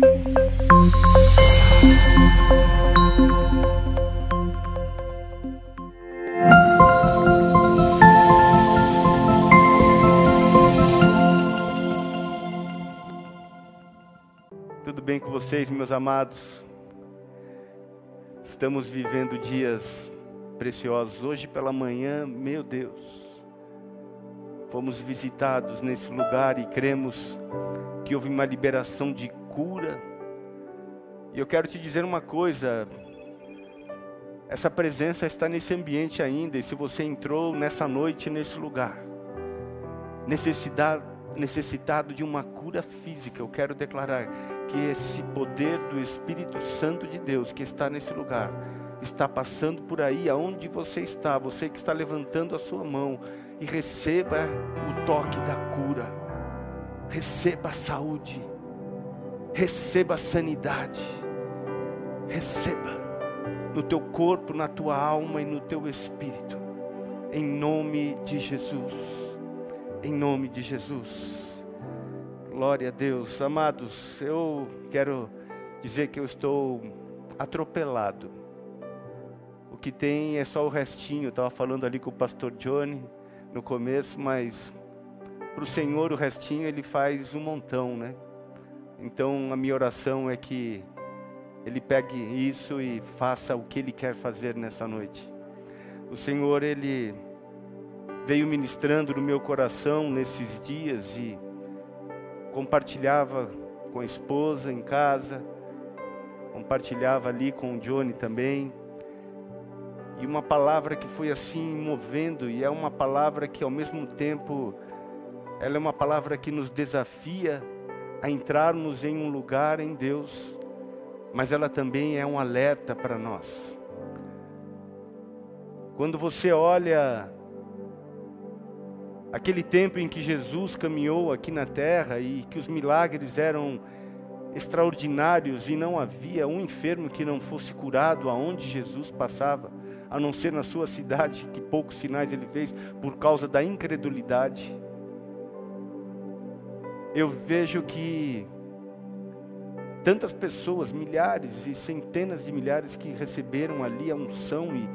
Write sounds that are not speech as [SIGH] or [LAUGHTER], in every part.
Tudo bem com vocês, meus amados? Estamos vivendo dias preciosos. Hoje pela manhã, meu Deus, fomos visitados nesse lugar e cremos que houve uma liberação de cura. E eu quero te dizer uma coisa: essa presença está nesse ambiente ainda, e se você entrou nessa noite nesse lugar, necessidade, necessitado de uma cura física, eu quero declarar que esse poder do Espírito Santo de Deus que está nesse lugar está passando por aí aonde você está, você que está levantando a sua mão e receba o toque da cura. Receba a saúde. Receba sanidade. Receba no teu corpo, na tua alma e no teu espírito. Em nome de Jesus. Em nome de Jesus. Glória a Deus. Amados, eu quero dizer que eu estou atropelado. O que tem é só o restinho. Estava falando ali com o pastor Johnny no começo, mas para o Senhor o restinho ele faz um montão, né? Então a minha oração é que ele pegue isso e faça o que ele quer fazer nessa noite. O Senhor ele veio ministrando no meu coração nesses dias e compartilhava com a esposa em casa, compartilhava ali com o Johnny também. E uma palavra que foi assim movendo, e é uma palavra que ao mesmo tempo, ela é uma palavra que nos desafia a entrarmos em um lugar em Deus, mas ela também é um alerta para nós. Quando você olha aquele tempo em que Jesus caminhou aqui na terra e que os milagres eram extraordinários e não havia um enfermo que não fosse curado aonde Jesus passava, a não ser na sua cidade, que poucos sinais ele fez por causa da incredulidade. Eu vejo que tantas pessoas, milhares e centenas de milhares que receberam ali a unção e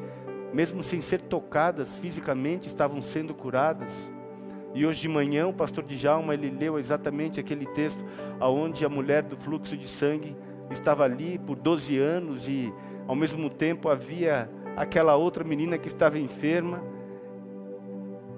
mesmo sem ser tocadas fisicamente estavam sendo curadas. E hoje de manhã o pastor Djalma ele leu exatamente aquele texto aonde a mulher do fluxo de sangue estava ali por 12 anos e ao mesmo tempo havia aquela outra menina que estava enferma,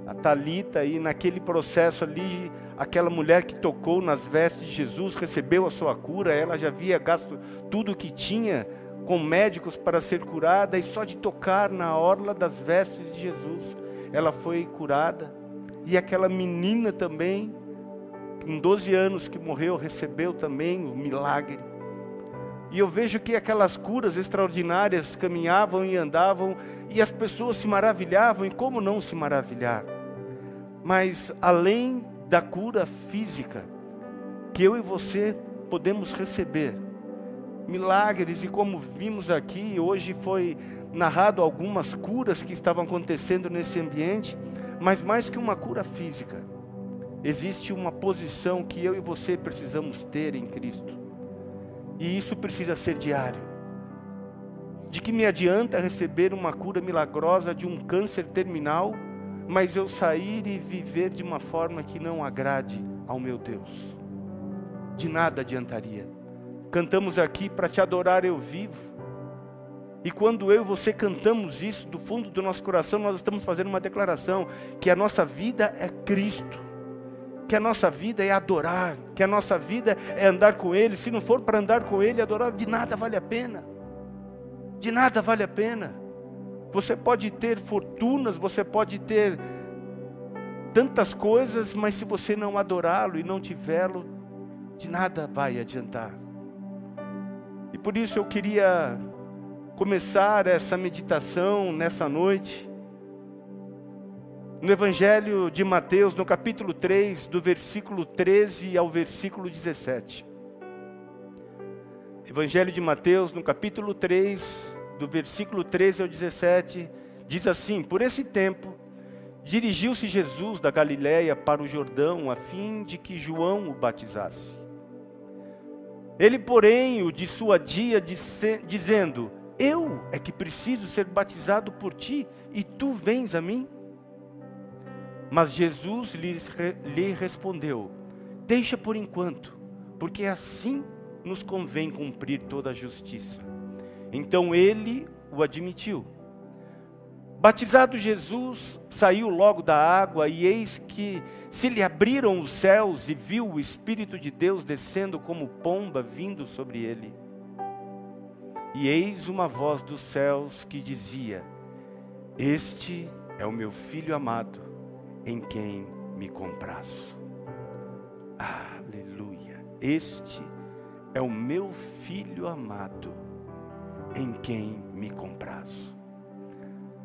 a Talita e naquele processo ali, aquela mulher que tocou nas vestes de Jesus recebeu a sua cura, ela já havia gasto tudo o que tinha com médicos para ser curada e só de tocar na orla das vestes de Jesus, ela foi curada. E aquela menina também, com 12 anos que morreu, recebeu também o milagre. E eu vejo que aquelas curas extraordinárias caminhavam e andavam, e as pessoas se maravilhavam, e como não se maravilhar? Mas além da cura física, que eu e você podemos receber, milagres, e como vimos aqui, hoje foi narrado algumas curas que estavam acontecendo nesse ambiente, mas mais que uma cura física, existe uma posição que eu e você precisamos ter em Cristo. E isso precisa ser diário. De que me adianta receber uma cura milagrosa de um câncer terminal, mas eu sair e viver de uma forma que não agrade ao meu Deus? De nada adiantaria. Cantamos aqui para te adorar eu vivo. E quando eu e você cantamos isso do fundo do nosso coração, nós estamos fazendo uma declaração que a nossa vida é Cristo, que a nossa vida é adorar, que a nossa vida é andar com Ele. Se não for para andar com Ele, adorar, de nada vale a pena. De nada vale a pena. Você pode ter fortunas, você pode ter tantas coisas, mas se você não adorá-lo e não tivê-lo, de nada vai adiantar. E por isso eu queria começar essa meditação nessa noite, no Evangelho de Mateus, no capítulo 3, do versículo 13 ao versículo 17. Evangelho de Mateus, no capítulo 3, do versículo 13 ao 17, diz assim: Por esse tempo, dirigiu-se Jesus da Galiléia para o Jordão, a fim de que João o batizasse. Ele, porém, o dissuadia, dizendo: Eu é que preciso ser batizado por ti, e tu vens a mim? Mas Jesus lhe respondeu: Deixa por enquanto, porque assim nos convém cumprir toda a justiça. Então ele o admitiu. Batizado Jesus, saiu logo da água, e eis que se lhe abriram os céus e viu o Espírito de Deus descendo como pomba vindo sobre ele. E eis uma voz dos céus que dizia: Este é o meu filho amado, em quem me comprazo. Aleluia. Este é o meu filho amado, em quem me comprazo.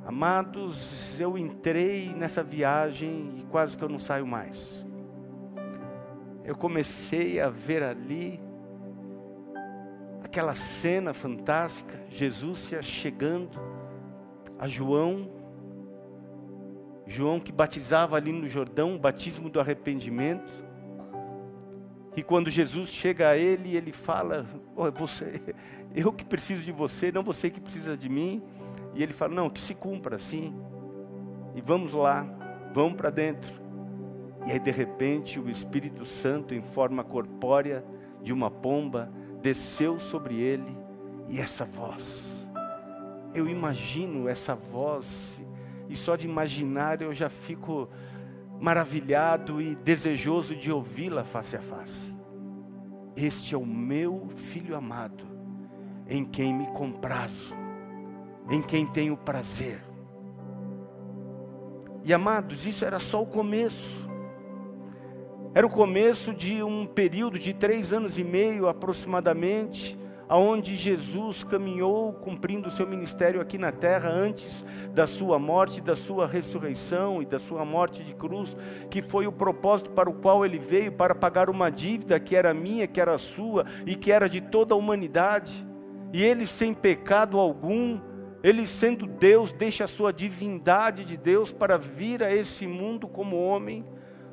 Amados, eu entrei nessa viagem e quase que eu não saio mais. Eu comecei a ver ali aquela cena fantástica, Jesus chegando a João, João que batizava ali no Jordão, o batismo do arrependimento. E quando Jesus chega a ele, ele fala: oh, você, eu que preciso de você, não você que precisa de mim. E ele fala: Não, que se cumpra assim. E vamos lá, vamos para dentro. E aí, de repente, o Espírito Santo, em forma corpórea de uma pomba, desceu sobre ele. E essa voz, eu imagino essa voz, e só de imaginar eu já fico maravilhado e desejoso de ouvi-la face a face. Este é o meu filho amado, em quem me comprazo em quem tenho prazer. E amados, isso era só o começo. Era o começo de um período de três anos e meio aproximadamente, aonde Jesus caminhou cumprindo o seu ministério aqui na terra antes da sua morte, da sua ressurreição e da sua morte de cruz, que foi o propósito para o qual ele veio para pagar uma dívida que era minha, que era sua e que era de toda a humanidade. E ele sem pecado algum, ele, sendo Deus, deixa a sua divindade de Deus para vir a esse mundo como homem,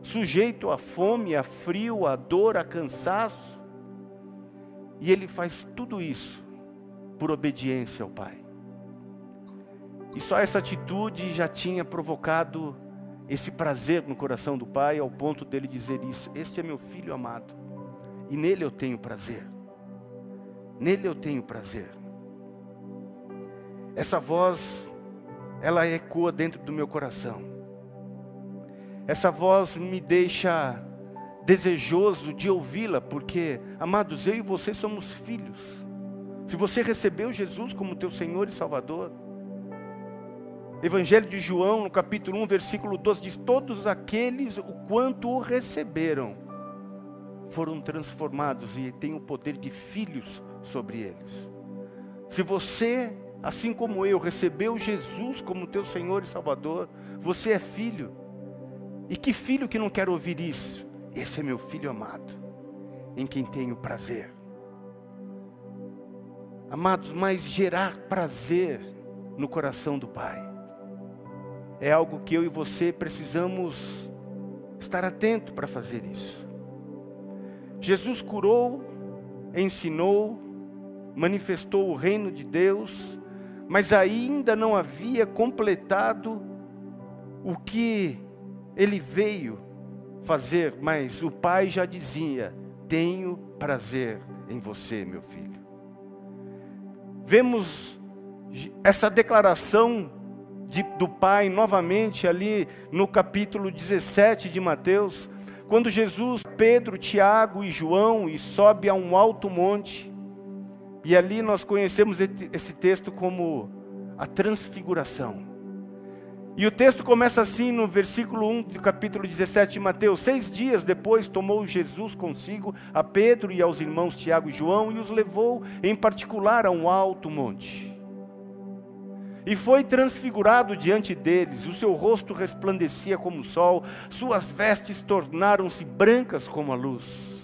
sujeito à fome, a frio, a dor, a cansaço. E ele faz tudo isso por obediência ao Pai. E só essa atitude já tinha provocado esse prazer no coração do Pai, ao ponto dele dizer isso: Este é meu filho amado, e nele eu tenho prazer. Nele eu tenho prazer. Essa voz, ela ecoa dentro do meu coração. Essa voz me deixa desejoso de ouvi-la, porque, amados, eu e você somos filhos. Se você recebeu Jesus como teu Senhor e Salvador, Evangelho de João, no capítulo 1, versículo 12, diz: Todos aqueles, o quanto o receberam, foram transformados e têm o poder de filhos sobre eles. Se você assim como eu, recebeu Jesus como teu Senhor e Salvador, você é filho. E que filho que não quer ouvir isso? Esse é meu filho amado, em quem tenho prazer. Amados, mas gerar prazer no coração do Pai é algo que eu e você precisamos estar atento para fazer isso. Jesus curou, ensinou, manifestou o reino de Deus, mas ainda não havia completado o que ele veio fazer, mas o pai já dizia: Tenho prazer em você, meu filho. Vemos essa declaração de, do pai novamente ali no capítulo 17 de Mateus, quando Jesus, Pedro, Tiago e João e sobe a um alto monte e ali nós conhecemos esse texto como a transfiguração. E o texto começa assim no versículo 1 do capítulo 17 de Mateus: Seis dias depois tomou Jesus consigo a Pedro e aos irmãos Tiago e João e os levou em particular a um alto monte. E foi transfigurado diante deles, o seu rosto resplandecia como o sol, suas vestes tornaram-se brancas como a luz.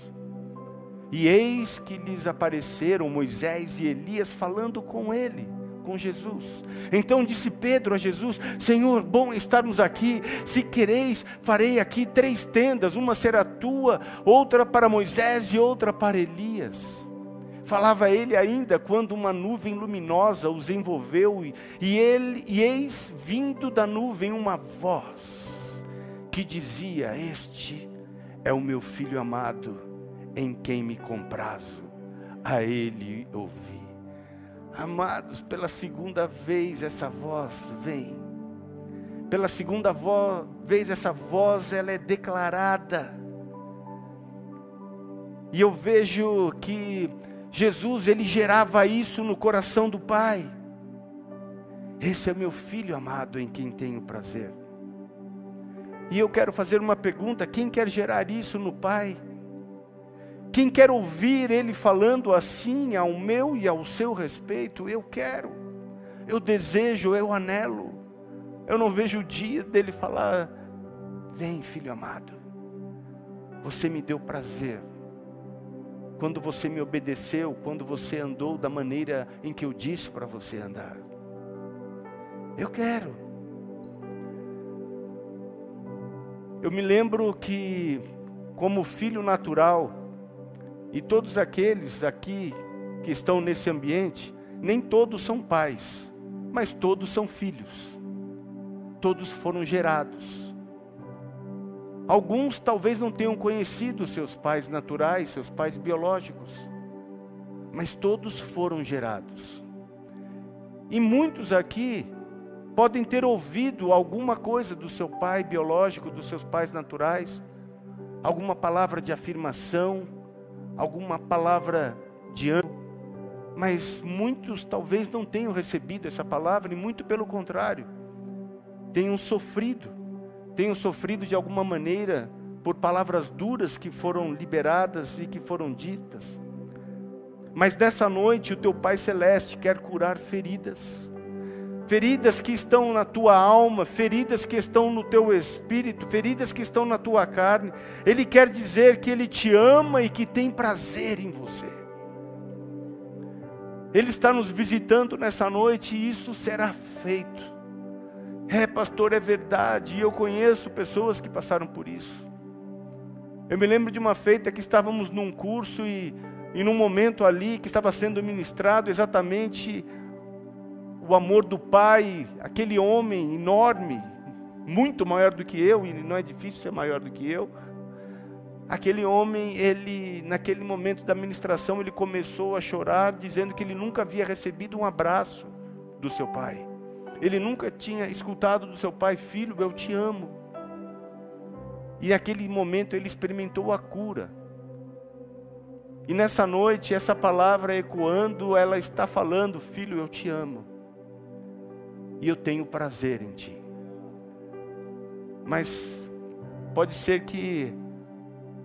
E eis que lhes apareceram Moisés e Elias falando com ele, com Jesus. Então disse Pedro a Jesus: Senhor, bom estarmos aqui. Se quereis, farei aqui três tendas: uma será tua, outra para Moisés e outra para Elias. Falava ele ainda quando uma nuvem luminosa os envolveu e ele e eis vindo da nuvem uma voz que dizia: Este é o meu filho amado, em quem me comprazo. A ele ouvi. Amados, pela segunda vez essa voz vem. Pela segunda vez essa voz ela é declarada. E eu vejo que Jesus, ele gerava isso no coração do Pai. Esse é meu filho amado em quem tenho prazer. E eu quero fazer uma pergunta: quem quer gerar isso no Pai? Quem quer ouvir Ele falando assim ao meu e ao seu respeito? Eu quero, eu desejo, eu anelo. Eu não vejo o dia dele falar: Vem, filho amado, você me deu prazer quando você me obedeceu, quando você andou da maneira em que eu disse para você andar. Eu quero. Eu me lembro que, como filho natural, e todos aqueles aqui que estão nesse ambiente, nem todos são pais, mas todos são filhos. Todos foram gerados. Alguns talvez não tenham conhecido seus pais naturais, seus pais biológicos, mas todos foram gerados. E muitos aqui podem ter ouvido alguma coisa do seu pai biológico, dos seus pais naturais, alguma palavra de afirmação, alguma palavra de ânimo, mas muitos talvez não tenham recebido essa palavra, e muito pelo contrário, tenham sofrido tenham sofrido de alguma maneira por palavras duras que foram liberadas e que foram ditas. Mas nessa noite o teu Pai Celeste quer curar feridas. Feridas que estão na tua alma, feridas que estão no teu espírito, feridas que estão na tua carne. Ele quer dizer que Ele te ama e que tem prazer em você. Ele está nos visitando nessa noite e isso será feito. É, pastor, é verdade. E eu conheço pessoas que passaram por isso. Eu me lembro de uma feita que estávamos num curso e, e num momento ali que estava sendo ministrado exatamente o amor do Pai, aquele homem enorme, muito maior do que eu, e não é difícil ser maior do que eu. Aquele homem, ele, naquele momento da ministração, ele começou a chorar, dizendo que ele nunca havia recebido um abraço do seu pai. Ele nunca tinha escutado do seu pai, filho, eu te amo. E naquele momento ele experimentou a cura. E nessa noite, essa palavra ecoando, ela está falando: Filho, eu te amo. E eu tenho prazer em ti. Mas pode ser que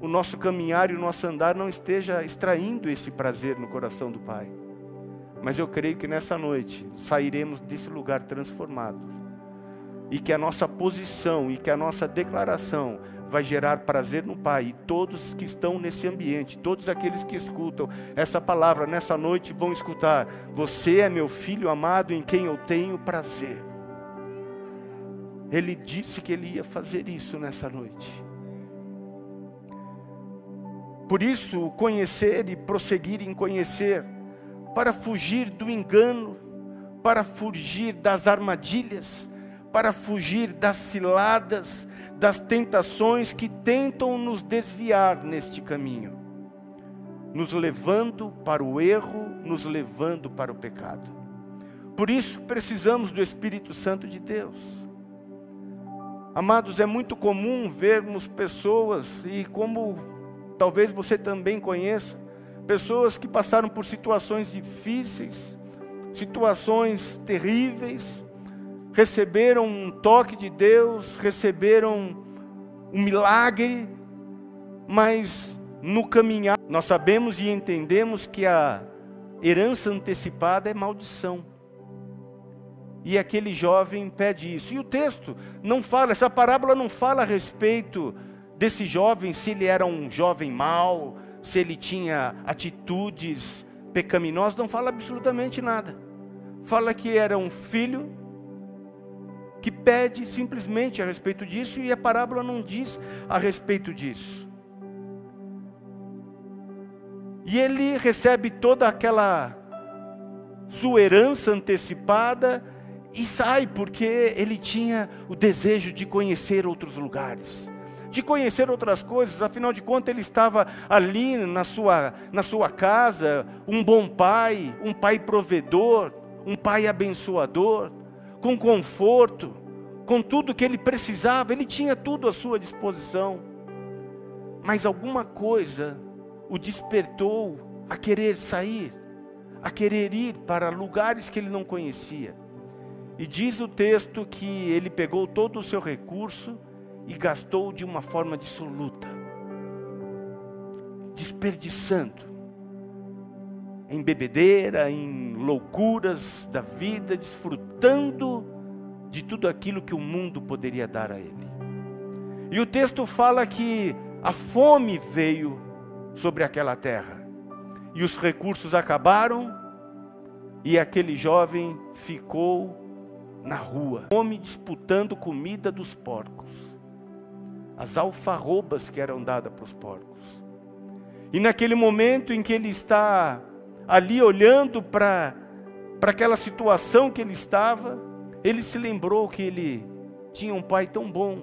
o nosso caminhar e o nosso andar não esteja extraindo esse prazer no coração do Pai. Mas eu creio que nessa noite sairemos desse lugar transformados. E que a nossa posição e que a nossa declaração vai gerar prazer no Pai. E todos que estão nesse ambiente, todos aqueles que escutam essa palavra nessa noite vão escutar: Você é meu filho amado em quem eu tenho prazer. Ele disse que ele ia fazer isso nessa noite. Por isso, conhecer e prosseguir em conhecer para fugir do engano, para fugir das armadilhas, para fugir das ciladas, das tentações que tentam nos desviar neste caminho, nos levando para o erro, nos levando para o pecado. Por isso precisamos do Espírito Santo de Deus. Amados, é muito comum vermos pessoas, e como talvez você também conheça, pessoas que passaram por situações difíceis, situações terríveis, receberam um toque de Deus, receberam um milagre, mas no caminhar, nós sabemos e entendemos que a herança antecipada é maldição. E aquele jovem pede isso. E o texto não fala, essa parábola não fala a respeito desse jovem, se ele era um jovem mau, se ele tinha atitudes pecaminosas, não fala absolutamente nada. Fala que era um filho que pede simplesmente a respeito disso e a parábola não diz a respeito disso. E ele recebe toda aquela sua herança antecipada e sai porque ele tinha o desejo de conhecer outros lugares, de conhecer outras coisas, afinal de contas ele estava ali na sua, na sua casa, um bom pai, um pai provedor, um pai abençoador, com conforto, com tudo que ele precisava, ele tinha tudo à sua disposição. Mas alguma coisa o despertou a querer sair, a querer ir para lugares que ele não conhecia. E diz o texto que ele pegou todo o seu recurso e gastou de uma forma dissoluta, desperdiçando em bebedeira, em loucuras da vida, desfrutando de tudo aquilo que o mundo poderia dar a ele. E o texto fala que a fome veio sobre aquela terra, e os recursos acabaram, e aquele jovem ficou na rua, homem disputando comida dos porcos, as alfarrobas que eram dadas para os porcos. E naquele momento em que ele está ali olhando para aquela situação que ele estava, ele se lembrou que ele tinha um pai tão bom.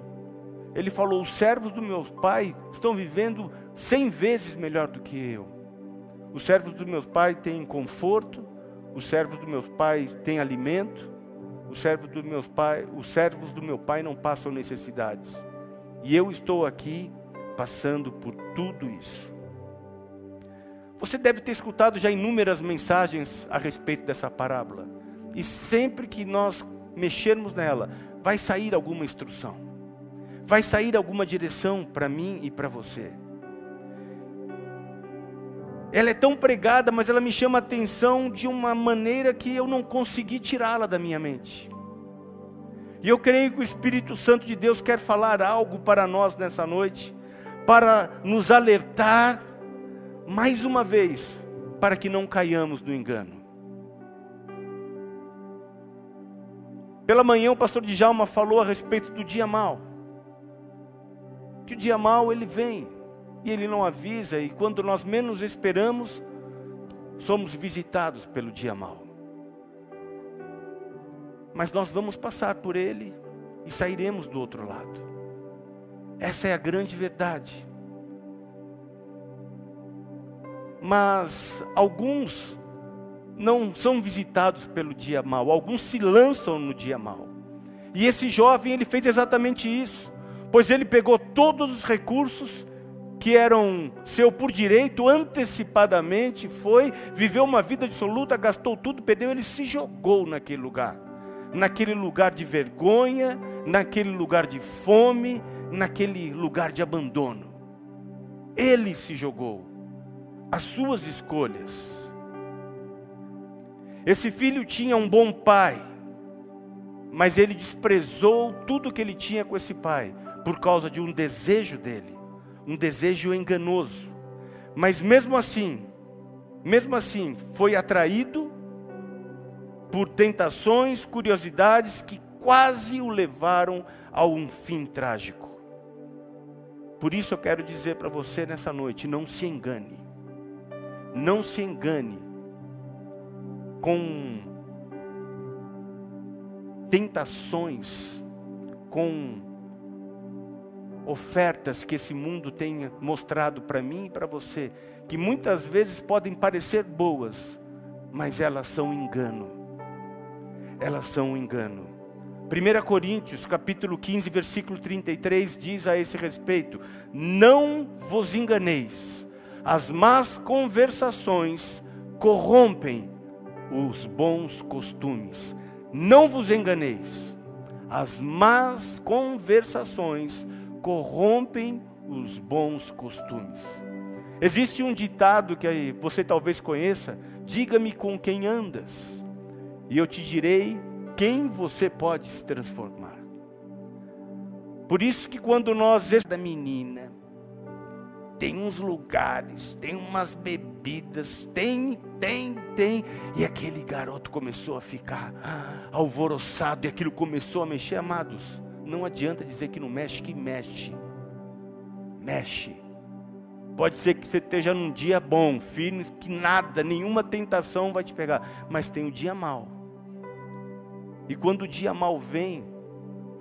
Ele falou: Os servos do meu pai estão vivendo cem vezes melhor do que eu. Os servos do meu pai têm conforto, os servos do meu pai têm alimento, os servos do meu pai, os servos do meu pai não passam necessidades. E eu estou aqui passando por tudo isso. Você deve ter escutado já inúmeras mensagens a respeito dessa parábola. E sempre que nós mexermos nela, vai sair alguma instrução. Vai sair alguma direção para mim e para você. Ela é tão pregada, mas ela me chama a atenção de uma maneira que eu não consegui tirá-la da minha mente. E eu creio que o Espírito Santo de Deus quer falar algo para nós nessa noite, para nos alertar mais uma vez, para que não caiamos no engano. Pela manhã o pastor Djalma falou a respeito do dia mal. Que o dia mal ele vem e ele não avisa, e quando nós menos esperamos, somos visitados pelo dia mal. Mas nós vamos passar por ele e sairemos do outro lado. Essa é a grande verdade. Mas alguns não são visitados pelo dia mal, alguns se lançam no dia mal. E esse jovem, ele fez exatamente isso, pois ele pegou todos os recursos que eram seu por direito, antecipadamente foi, viveu uma vida absoluta, gastou tudo, perdeu, ele se jogou naquele lugar. Naquele lugar de vergonha, naquele lugar de fome, naquele lugar de abandono. Ele se jogou. As suas escolhas. Esse filho tinha um bom pai, mas ele desprezou tudo que ele tinha com esse pai, por causa de um desejo dele um desejo enganoso. Mas mesmo assim, mesmo assim, foi atraído por tentações, curiosidades que quase o levaram a um fim trágico. Por isso eu quero dizer para você nessa noite: não se engane, não se engane com tentações, com ofertas que esse mundo tem mostrado para mim e para você, que muitas vezes podem parecer boas, mas elas são engano. Elas são um engano. 1 Coríntios, capítulo 15, versículo 33 diz a esse respeito: Não vos enganeis, as más conversações corrompem os bons costumes. Não vos enganeis, as más conversações corrompem os bons costumes. Existe um ditado que você talvez conheça: diga-me com quem andas, e eu te direi quem você pode se transformar. Por isso que quando nós da menina tem uns lugares, tem umas bebidas, tem, tem, tem, e aquele garoto começou a ficar alvoroçado e aquilo começou a mexer, amados. Não adianta dizer que não mexe, que mexe. Mexe. Pode ser que você esteja num dia bom, firme, que nada, nenhuma tentação vai te pegar. Mas tem o dia mal. E quando o dia mal vem,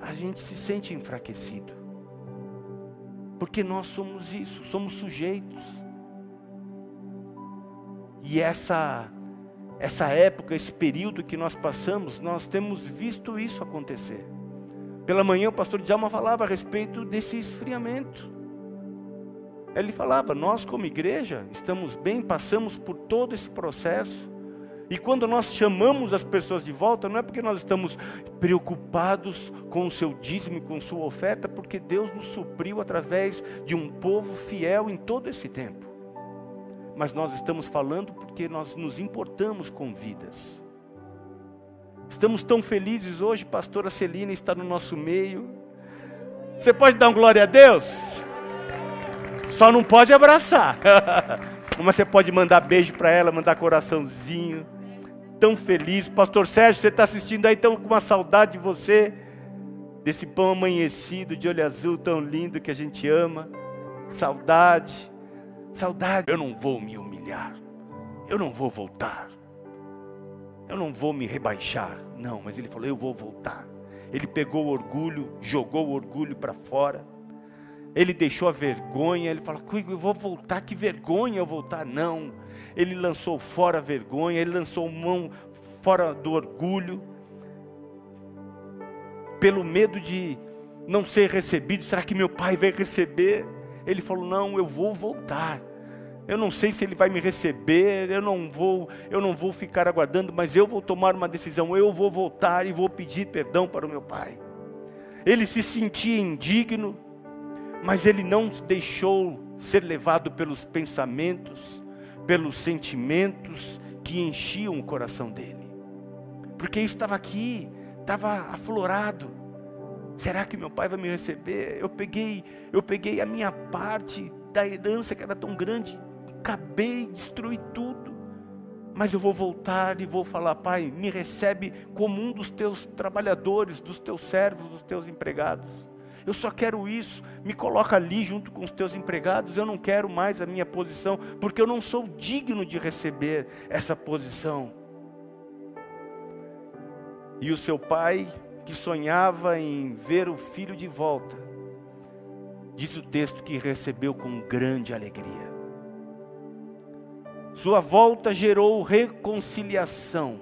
a gente se sente enfraquecido. Porque nós somos isso, somos sujeitos. E essa essa época, esse período que nós passamos, nós temos visto isso acontecer. Pela manhã o pastor Djalma falava a respeito desse esfriamento. Ele falava: Nós, como igreja, estamos bem, passamos por todo esse processo. E quando nós chamamos as pessoas de volta, não é porque nós estamos preocupados com o seu dízimo, com sua oferta, porque Deus nos supriu através de um povo fiel em todo esse tempo. Mas nós estamos falando porque nós nos importamos com vidas. Estamos tão felizes hoje, pastora Celina está no nosso meio. Você pode dar um glória a Deus? Só não pode abraçar. [LAUGHS] Mas você pode mandar beijo para ela, mandar coraçãozinho. Tão feliz. Pastor Sérgio, você está assistindo aí, estão com uma saudade de você. Desse pão amanhecido, de olho azul tão lindo que a gente ama. Saudade. Saudade. Eu não vou me humilhar. Eu não vou voltar. Eu não vou me rebaixar. Não, mas ele falou: eu vou voltar. Ele pegou o orgulho, jogou o orgulho para fora ele deixou a vergonha, ele falou, eu vou voltar, que vergonha eu voltar. Não, ele lançou fora a vergonha, ele lançou mão fora do orgulho, pelo medo de não ser recebido, será que meu pai vai receber? Ele falou, não, eu vou voltar. Eu não sei se ele vai me receber, eu não vou, eu não vou ficar aguardando, mas eu vou tomar uma decisão, eu vou voltar e vou pedir perdão para o meu pai. Ele se sentia indigno, mas ele não deixou ser levado pelos pensamentos, pelos sentimentos que enchiam o coração dele. Porque isso estava aqui, estava aflorado. Será que meu pai vai me receber? Eu peguei, eu peguei a minha parte da herança que era tão grande, acabei, destruí tudo. Mas eu vou voltar e vou falar, pai, me recebe como um dos teus trabalhadores, dos teus servos, dos teus empregados eu só quero isso, me coloca ali junto com os teus empregados, eu não quero mais a minha posição, porque eu não sou digno de receber essa posição. E o seu pai, que sonhava em ver o filho de volta, diz o texto que recebeu com grande alegria. Sua volta gerou reconciliação,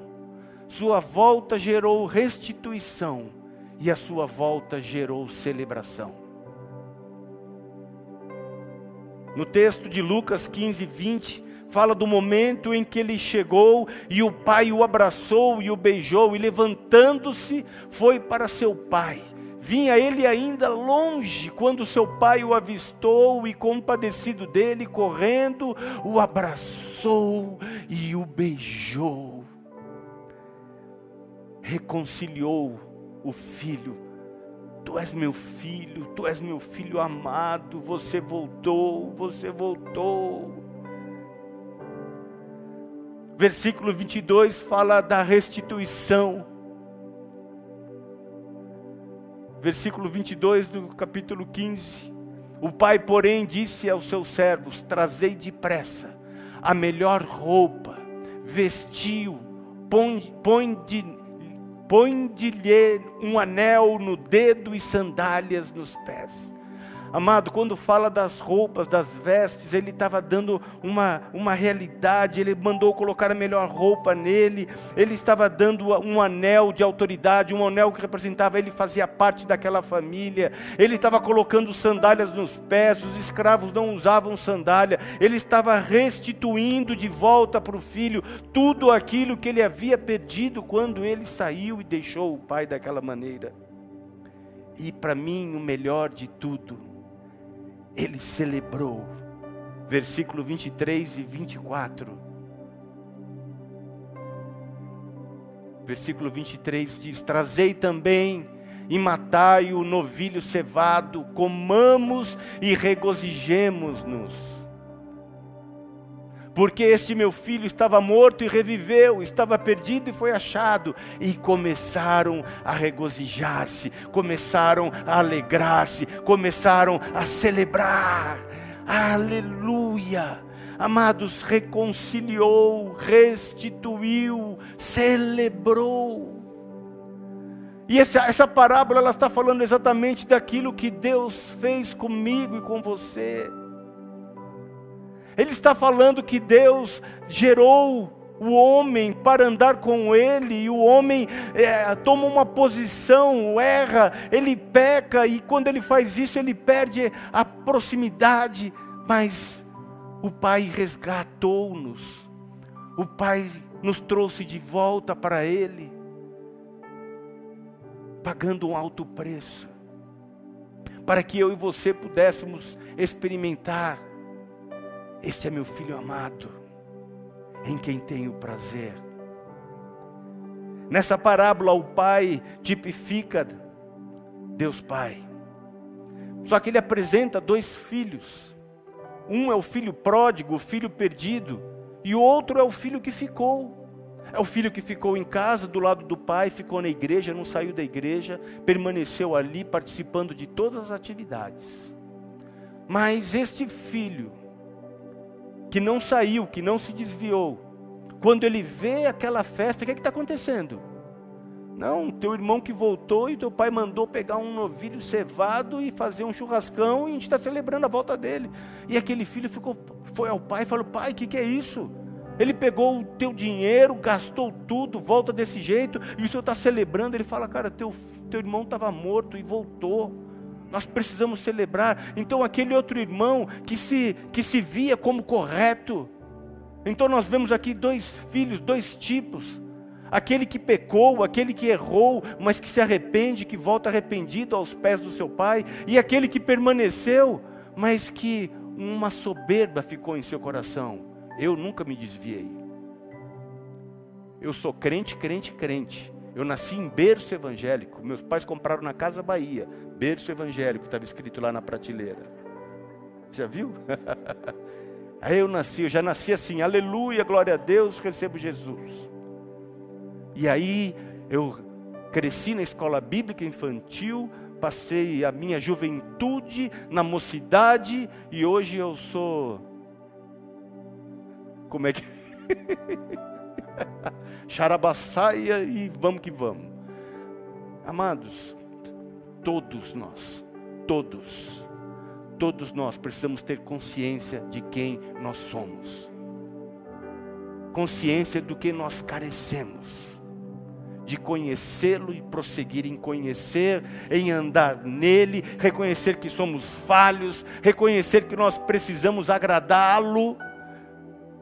sua volta gerou restituição e a sua volta gerou celebração. No texto de Lucas 15, 20, fala do momento em que ele chegou e o pai o abraçou e o beijou, e levantando-se, foi para seu pai. Vinha ele ainda longe quando seu pai o avistou e, compadecido dele, correndo, o abraçou e o beijou. Reconciliou o filho. Tu és meu filho, tu és meu filho amado, você voltou, você voltou. Versículo 22 fala da restituição. Versículo 22 do capítulo 15. O pai, porém, disse aos seus servos: Trazei depressa a melhor roupa, vestiu, põe, põe de põe-lhe um anel no dedo e sandálias nos pés. Amado, quando fala das roupas, das vestes, ele estava dando uma, uma realidade, ele mandou colocar a melhor roupa nele, ele estava dando um anel de autoridade, um anel que representava ele fazia parte daquela família, ele estava colocando sandálias nos pés, os escravos não usavam sandália, ele estava restituindo de volta para o filho tudo aquilo que ele havia perdido quando ele saiu e deixou o pai daquela maneira. E para mim, o melhor de tudo, ele celebrou. Versículo 23 e 24. Versículo 23 diz: Trazei também e matai o novilho cevado, comamos e regozijemos-nos porque este meu filho estava morto e reviveu, estava perdido e foi achado. E começaram a regozijar-se, começaram a alegrar-se, começaram a celebrar. Aleluia! Amados, reconciliou, restituiu, celebrou. E essa, essa parábola ela está falando exatamente daquilo que Deus fez comigo e com você. Ele está falando que Deus gerou o homem para andar com ele, e o homem é, toma uma posição, erra, ele peca, e quando ele faz isso, ele perde a proximidade, mas o Pai resgatou-nos, o Pai nos trouxe de volta para Ele pagando um alto preço, para que eu e você pudéssemos experimentar: este é meu filho amado, em quem tenho prazer. Nessa parábola, o pai tipifica Deus Pai. Só que ele apresenta dois filhos. Um é o filho pródigo, o filho perdido, e o outro é o filho que ficou. É o filho que ficou em casa, do lado do pai, ficou na igreja, não saiu da igreja, permaneceu ali participando de todas as atividades. Mas este filho, que não saiu, que não se desviou, quando ele vê aquela festa, o que é está acontecendo? Não, teu irmão que voltou e teu pai mandou pegar um novilho cevado e fazer um churrascão e a gente está celebrando a volta dele. E aquele filho ficou, foi ao pai e falou: Pai, o que, que é isso? Ele pegou o teu dinheiro, gastou tudo, volta desse jeito, e o senhor está celebrando. Ele fala, cara, teu, teu irmão estava morto e voltou. Nós precisamos celebrar. Então aquele outro irmão que se, que se via como correto. Então nós vemos aqui dois filhos, dois tipos. Aquele que pecou, aquele que errou, mas que se arrepende, que volta arrependido aos pés do seu pai, e aquele que permaneceu, mas que uma soberba ficou em seu coração eu nunca me desviei. Eu sou crente, crente, crente. Eu nasci em berço evangélico. Meus pais compraram na Casa Bahia, berço evangélico, estava escrito lá na prateleira. Já viu? [LAUGHS] Aí eu nasci, eu já nasci assim, aleluia, glória a Deus, recebo Jesus. E aí eu cresci na escola bíblica infantil, passei a minha juventude na mocidade e hoje eu sou como é que. [LAUGHS] Xarabaçaia e vamos que vamos. Amados, todos nós, todos, todos nós precisamos ter consciência de quem nós somos, consciência do que nós carecemos, de conhecê-lo e prosseguir em conhecer, em andar nele, reconhecer que somos falhos, reconhecer que nós precisamos agradá-lo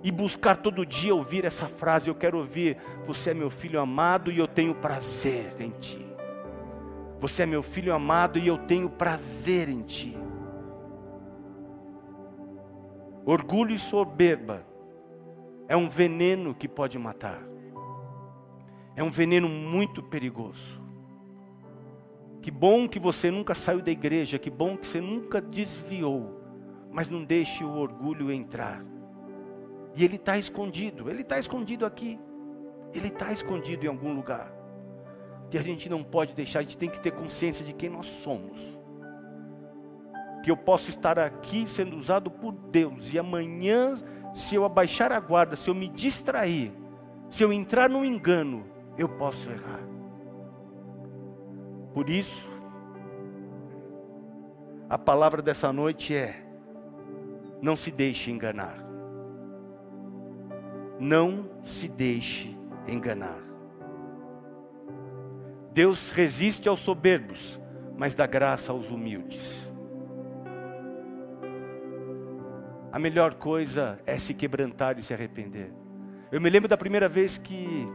e buscar todo dia ouvir essa frase. Eu quero ouvir: Você é meu filho amado e eu tenho prazer em ti. Você é meu filho amado e eu tenho prazer em ti. Orgulho e soberba é um veneno que pode matar. É um veneno muito perigoso. Que bom que você nunca saiu da igreja, que bom que você nunca desviou, mas não deixe o orgulho entrar. E ele está escondido, ele está escondido aqui, ele está escondido em algum lugar. Que a gente não pode deixar, a gente tem que ter consciência de quem nós somos. Que eu posso estar aqui sendo usado por Deus, e amanhã, se eu abaixar a guarda, se eu me distrair, se eu entrar no engano, eu posso errar. Por isso, a palavra dessa noite é: não se deixe enganar. Não se deixe enganar. Deus resiste aos soberbos, mas dá graça aos humildes. A melhor coisa é se quebrantar e se arrepender. Eu me lembro da primeira vez que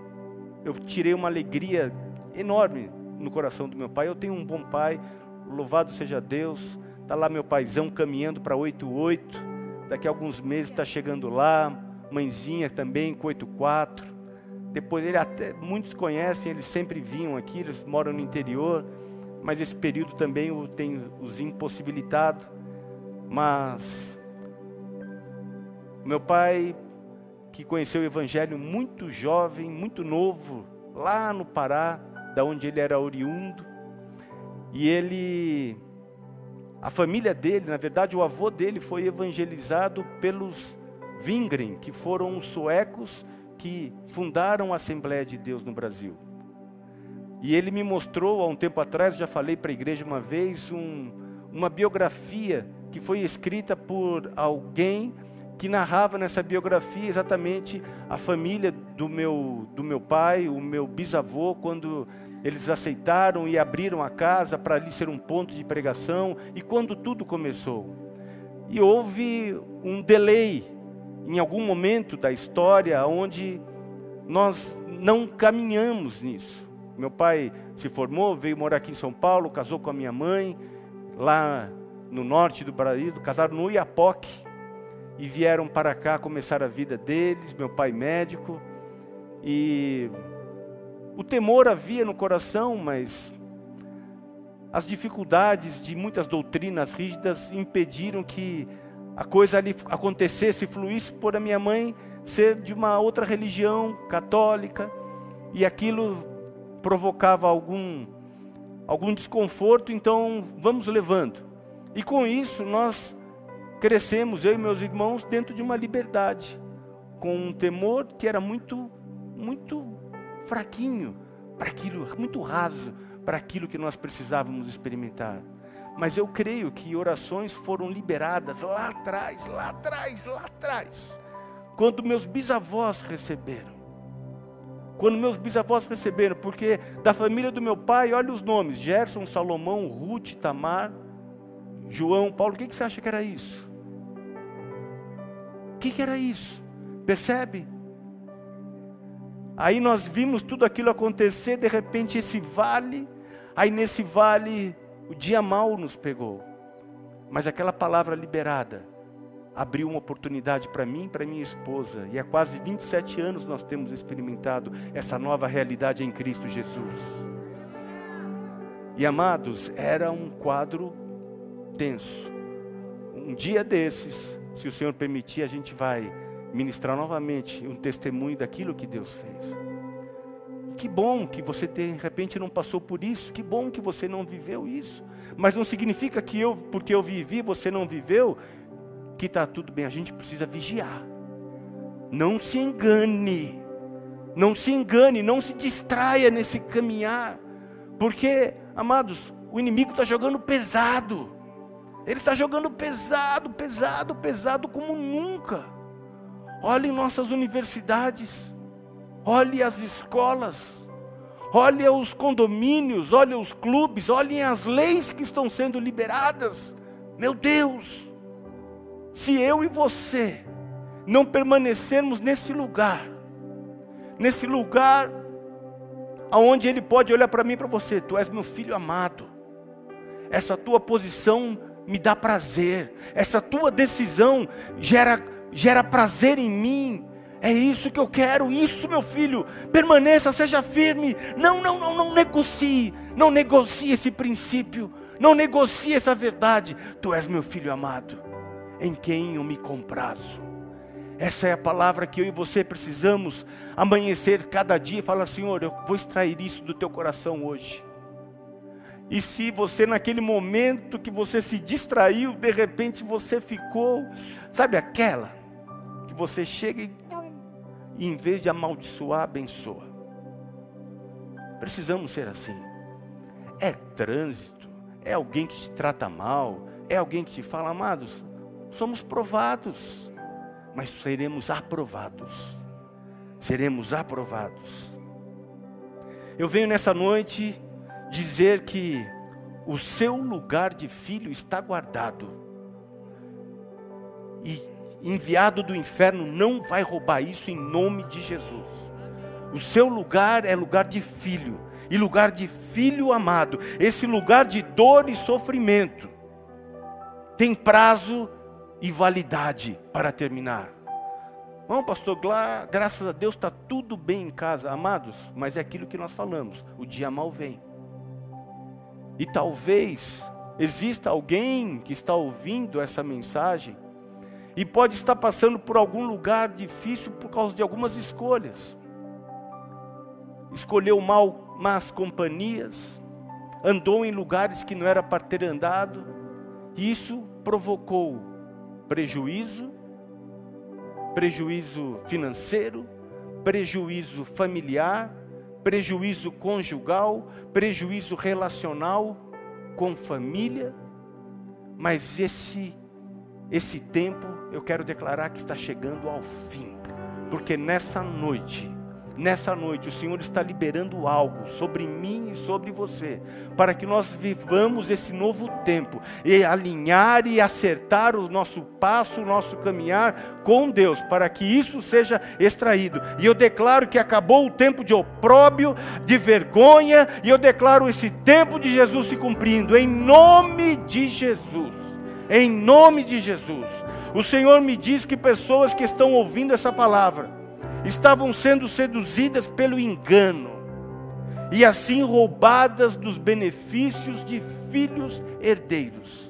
eu tirei uma alegria enorme no coração do meu pai. Eu tenho um bom pai, louvado seja Deus. Está lá meu paizão caminhando para 88. Daqui a alguns meses está chegando lá mãezinha também com 84. Depois ele até muitos conhecem, eles sempre vinham aqui, eles moram no interior, mas esse período também o tem os impossibilitado. Mas meu pai que conheceu o evangelho muito jovem, muito novo, lá no Pará, da onde ele era oriundo, e ele a família dele, na verdade, o avô dele foi evangelizado pelos Wingren, que foram os suecos que fundaram a Assembleia de Deus no Brasil. E ele me mostrou há um tempo atrás, já falei para a igreja uma vez, um, uma biografia que foi escrita por alguém que narrava nessa biografia exatamente a família do meu, do meu pai, o meu bisavô, quando eles aceitaram e abriram a casa para ali ser um ponto de pregação e quando tudo começou. E houve um delay em algum momento da história onde nós não caminhamos nisso. Meu pai se formou, veio morar aqui em São Paulo, casou com a minha mãe, lá no norte do Brasil, casaram no Iapoque e vieram para cá começar a vida deles, meu pai médico. E o temor havia no coração, mas as dificuldades de muitas doutrinas rígidas impediram que a coisa ali acontecesse, fluísse por a minha mãe ser de uma outra religião católica, e aquilo provocava algum algum desconforto, então vamos levando. E com isso nós crescemos, eu e meus irmãos, dentro de uma liberdade, com um temor que era muito muito fraquinho para aquilo, muito raso para aquilo que nós precisávamos experimentar. Mas eu creio que orações foram liberadas lá atrás, lá atrás, lá atrás, quando meus bisavós receberam. Quando meus bisavós receberam, porque da família do meu pai, olha os nomes: Gerson, Salomão, Ruth, Tamar, João, Paulo. O que, que você acha que era isso? O que, que era isso? Percebe? Aí nós vimos tudo aquilo acontecer, de repente esse vale, aí nesse vale o dia mal nos pegou. Mas aquela palavra liberada abriu uma oportunidade para mim e para minha esposa. E há quase 27 anos nós temos experimentado essa nova realidade em Cristo Jesus. E amados, era um quadro tenso. Um dia desses, se o Senhor permitir, a gente vai ministrar novamente um testemunho daquilo que Deus fez. Que bom que você de repente não passou por isso, que bom que você não viveu isso. Mas não significa que eu, porque eu vivi, você não viveu, que está tudo bem. A gente precisa vigiar. Não se engane. Não se engane, não se distraia nesse caminhar. Porque, amados, o inimigo está jogando pesado. Ele está jogando pesado, pesado, pesado como nunca. Olhe nossas universidades, olhe as escolas, olhe os condomínios, olhe os clubes, olhem as leis que estão sendo liberadas. Meu Deus, se eu e você não permanecermos nesse lugar, nesse lugar aonde ele pode olhar para mim e para você, tu és meu filho amado. Essa tua posição me dá prazer. Essa tua decisão gera gera prazer em mim. É isso que eu quero, isso, meu filho. Permaneça, seja firme. Não, não, não, não negocie. Não negocie esse princípio. Não negocie essa verdade. Tu és meu filho amado, em quem eu me comprazo. Essa é a palavra que eu e você precisamos amanhecer cada dia e falar: Senhor, eu vou extrair isso do teu coração hoje. E se você, naquele momento que você se distraiu, de repente você ficou, sabe aquela? você chega e, e em vez de amaldiçoar, abençoa. Precisamos ser assim. É trânsito, é alguém que te trata mal, é alguém que te fala, amados, somos provados, mas seremos aprovados. Seremos aprovados. Eu venho nessa noite dizer que o seu lugar de filho está guardado. E enviado do inferno não vai roubar isso em nome de Jesus. O seu lugar é lugar de filho, e lugar de filho amado. Esse lugar de dor e sofrimento tem prazo e validade para terminar. Bom, pastor, graças a Deus está tudo bem em casa, amados, mas é aquilo que nós falamos: o dia mal vem. E talvez exista alguém que está ouvindo essa mensagem e pode estar passando por algum lugar difícil por causa de algumas escolhas. Escolheu mal más companhias, andou em lugares que não era para ter andado, Isso provocou prejuízo, prejuízo financeiro, prejuízo familiar, prejuízo conjugal, prejuízo relacional com família. Mas esse esse tempo eu quero declarar que está chegando ao fim, porque nessa noite Nessa noite, o Senhor está liberando algo sobre mim e sobre você, para que nós vivamos esse novo tempo e alinhar e acertar o nosso passo, o nosso caminhar com Deus, para que isso seja extraído. E eu declaro que acabou o tempo de opróbio, de vergonha, e eu declaro esse tempo de Jesus se cumprindo, em nome de Jesus. Em nome de Jesus. O Senhor me diz que pessoas que estão ouvindo essa palavra, estavam sendo seduzidas pelo engano e assim roubadas dos benefícios de filhos herdeiros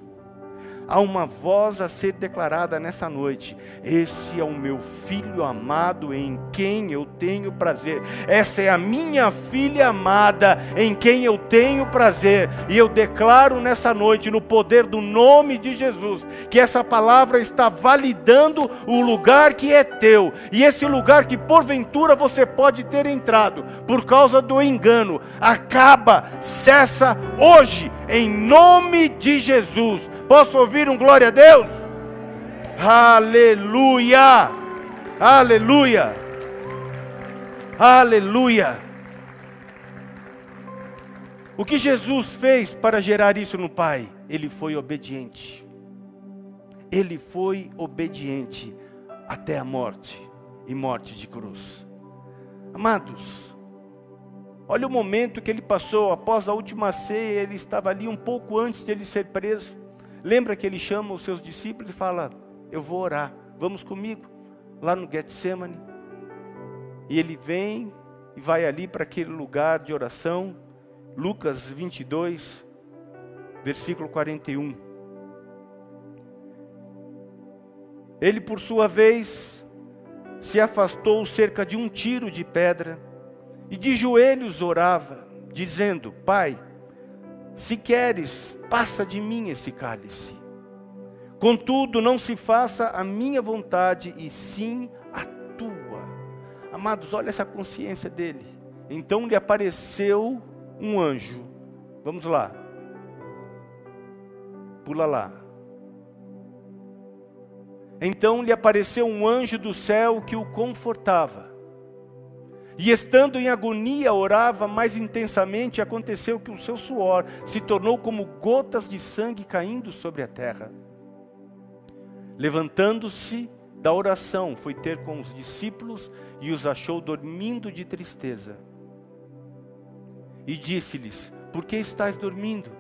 há uma voz a ser declarada nessa noite: Esse é o meu filho amado em quem eu tenho prazer. Essa é a minha filha amada em quem eu tenho prazer. E eu declaro nessa noite, no poder do nome de Jesus, que essa palavra está validando o lugar que é teu. E esse lugar que porventura você pode ter entrado por causa do engano, acaba, cessa hoje, em nome de Jesus Posso ouvir um glória a Deus? Aleluia! Aleluia! Aleluia! O que Jesus fez para gerar isso no Pai? Ele foi obediente. Ele foi obediente até a morte e morte de cruz. Amados, olha o momento que ele passou após a última ceia, ele estava ali um pouco antes de ele ser preso. Lembra que ele chama os seus discípulos e fala: Eu vou orar, vamos comigo, lá no Getsemane. E ele vem e vai ali para aquele lugar de oração, Lucas 22, versículo 41. Ele, por sua vez, se afastou cerca de um tiro de pedra e de joelhos orava, dizendo: Pai, se queres, passa de mim esse cálice. Contudo, não se faça a minha vontade, e sim a tua. Amados, olha essa consciência dele. Então lhe apareceu um anjo. Vamos lá. Pula lá. Então lhe apareceu um anjo do céu que o confortava e estando em agonia, orava mais intensamente, e aconteceu que o seu suor se tornou como gotas de sangue caindo sobre a terra. Levantando-se da oração, foi ter com os discípulos e os achou dormindo de tristeza. E disse-lhes: Por que estáis dormindo?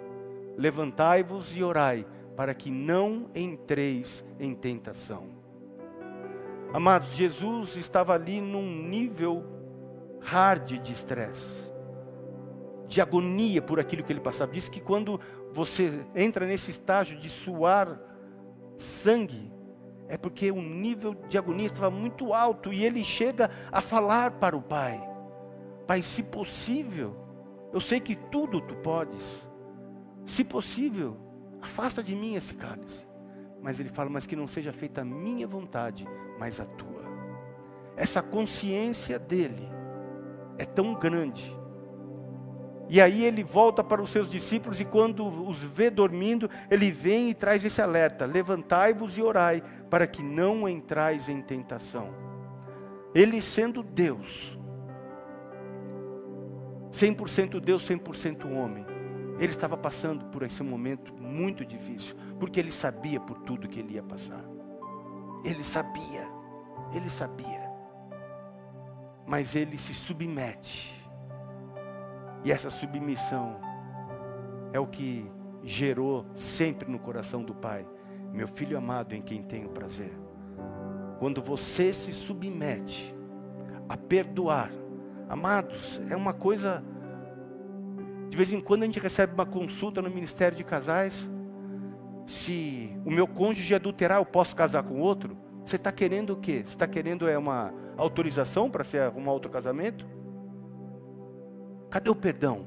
Levantai-vos e orai, para que não entreis em tentação. Amados, Jesus estava ali num nível hard de estresse, de agonia por aquilo que ele passava. Diz que quando você entra nesse estágio de suar sangue, é porque o nível de agonia estava muito alto e ele chega a falar para o pai: Pai, se possível, eu sei que tudo tu podes, se possível, afasta de mim esse cálice. Mas ele fala: Mas que não seja feita a minha vontade, mas a tua. Essa consciência dele é tão grande. E aí ele volta para os seus discípulos e quando os vê dormindo, ele vem e traz esse alerta: levantai-vos e orai, para que não entrais em tentação. Ele sendo Deus, 100% Deus, 100% homem, ele estava passando por esse momento muito difícil, porque ele sabia por tudo que ele ia passar. Ele sabia, ele sabia mas ele se submete. E essa submissão é o que gerou sempre no coração do Pai, meu filho amado em quem tenho prazer. Quando você se submete a perdoar, amados, é uma coisa. De vez em quando a gente recebe uma consulta no Ministério de Casais. Se o meu cônjuge adulterar, eu posso casar com outro? Você está querendo o quê? Você está querendo é uma autorização para se arrumar outro casamento? Cadê o perdão?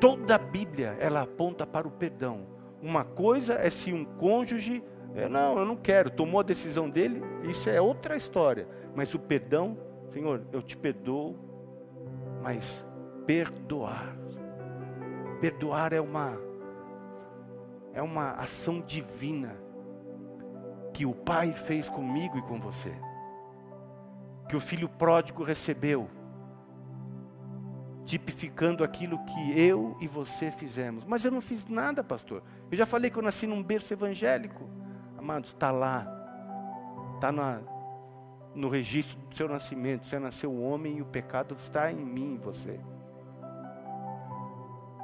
Toda a Bíblia ela aponta para o perdão. Uma coisa é se um cônjuge, é, não, eu não quero, tomou a decisão dele, isso é outra história. Mas o perdão, Senhor, eu te perdoo, mas perdoar. Perdoar é uma é uma ação divina que o Pai fez comigo e com você. Que o filho pródigo recebeu tipificando aquilo que eu e você fizemos. Mas eu não fiz nada, pastor. Eu já falei que eu nasci num berço evangélico. Amados, está lá. Está no registro do seu nascimento. Você nasceu homem e o pecado está em mim e você.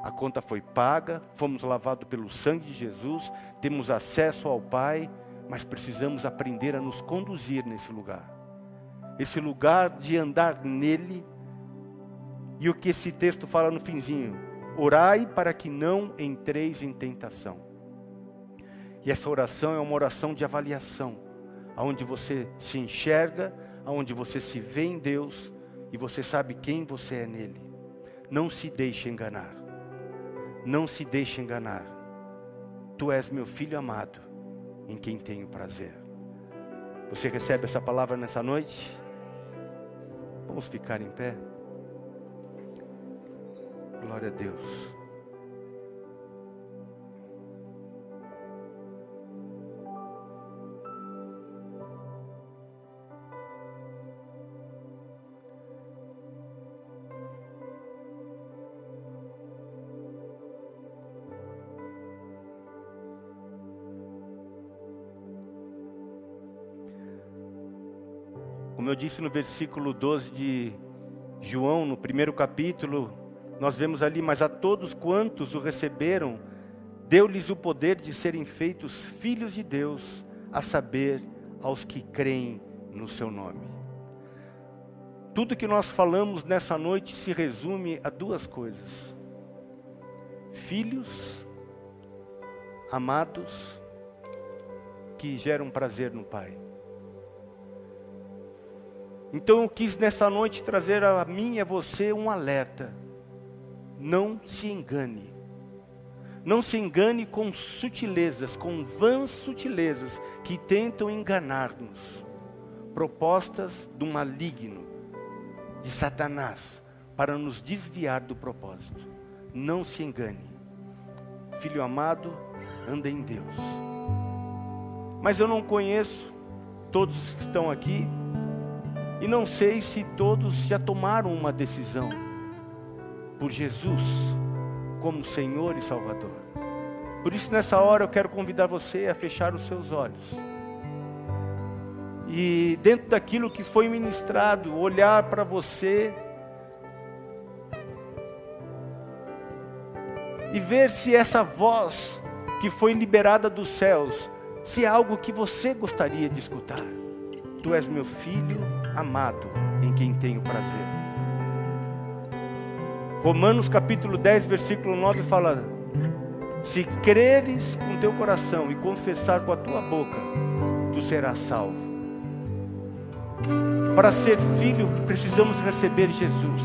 A conta foi paga, fomos lavados pelo sangue de Jesus, temos acesso ao Pai, mas precisamos aprender a nos conduzir nesse lugar. Esse lugar de andar nele e o que esse texto fala no finzinho? Orai para que não entreis em tentação. E essa oração é uma oração de avaliação, aonde você se enxerga, aonde você se vê em Deus e você sabe quem você é nele. Não se deixe enganar. Não se deixe enganar. Tu és meu filho amado, em quem tenho prazer. Você recebe essa palavra nessa noite? Vamos ficar em pé. Glória a Deus. Como eu disse no versículo 12 de João, no primeiro capítulo, nós vemos ali, mas a todos quantos o receberam, deu-lhes o poder de serem feitos filhos de Deus, a saber, aos que creem no seu nome. Tudo que nós falamos nessa noite se resume a duas coisas: filhos amados que geram prazer no Pai. Então eu quis nessa noite trazer a mim e a você um alerta não se engane. Não se engane com sutilezas, com vãs sutilezas que tentam enganar-nos. Propostas do maligno, de Satanás, para nos desviar do propósito. Não se engane. Filho amado, anda em Deus. Mas eu não conheço todos que estão aqui e não sei se todos já tomaram uma decisão por Jesus como Senhor e Salvador. Por isso, nessa hora, eu quero convidar você a fechar os seus olhos. E dentro daquilo que foi ministrado, olhar para você e ver se essa voz que foi liberada dos céus, se é algo que você gostaria de escutar. Tu és meu filho amado, em quem tenho prazer. Romanos capítulo 10, versículo 9 fala: Se creres com teu coração e confessar com a tua boca, tu serás salvo. Para ser filho, precisamos receber Jesus.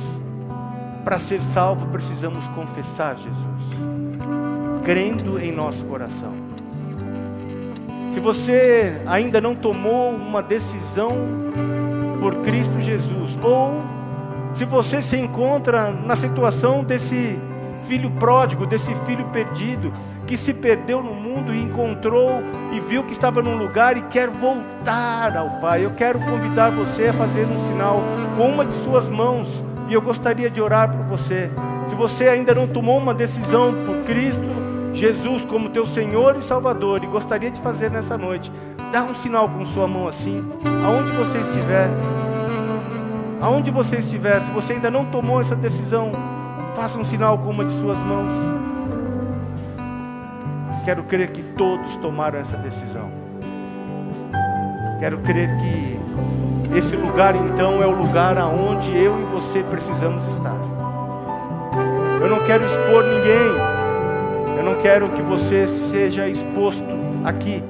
Para ser salvo, precisamos confessar Jesus, crendo em nosso coração. Se você ainda não tomou uma decisão por Cristo Jesus, ou se você se encontra na situação desse filho pródigo, desse filho perdido, que se perdeu no mundo e encontrou e viu que estava num lugar e quer voltar ao Pai, eu quero convidar você a fazer um sinal com uma de suas mãos e eu gostaria de orar por você. Se você ainda não tomou uma decisão por Cristo, Jesus como teu Senhor e Salvador e gostaria de fazer nessa noite, dá um sinal com sua mão assim, aonde você estiver. Aonde você estiver, se você ainda não tomou essa decisão, faça um sinal com uma de suas mãos. Quero crer que todos tomaram essa decisão. Quero crer que esse lugar então é o lugar aonde eu e você precisamos estar. Eu não quero expor ninguém. Eu não quero que você seja exposto aqui.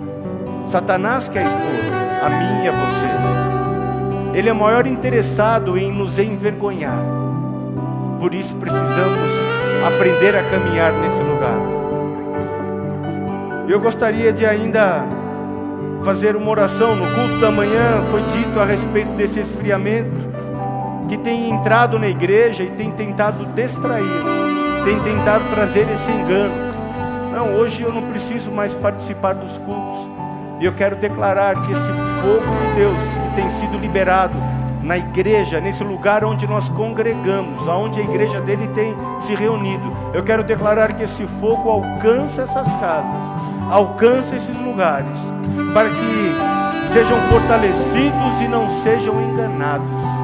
Satanás quer expor a mim e a você. Ele é o maior interessado em nos envergonhar. Por isso precisamos aprender a caminhar nesse lugar. Eu gostaria de ainda fazer uma oração no culto da manhã. Foi dito a respeito desse esfriamento que tem entrado na igreja e tem tentado distrair, tem tentado trazer esse engano. Não, hoje eu não preciso mais participar dos cultos. E eu quero declarar que esse fogo de Deus que tem sido liberado na igreja, nesse lugar onde nós congregamos, aonde a igreja dele tem se reunido. Eu quero declarar que esse fogo alcança essas casas, alcança esses lugares, para que sejam fortalecidos e não sejam enganados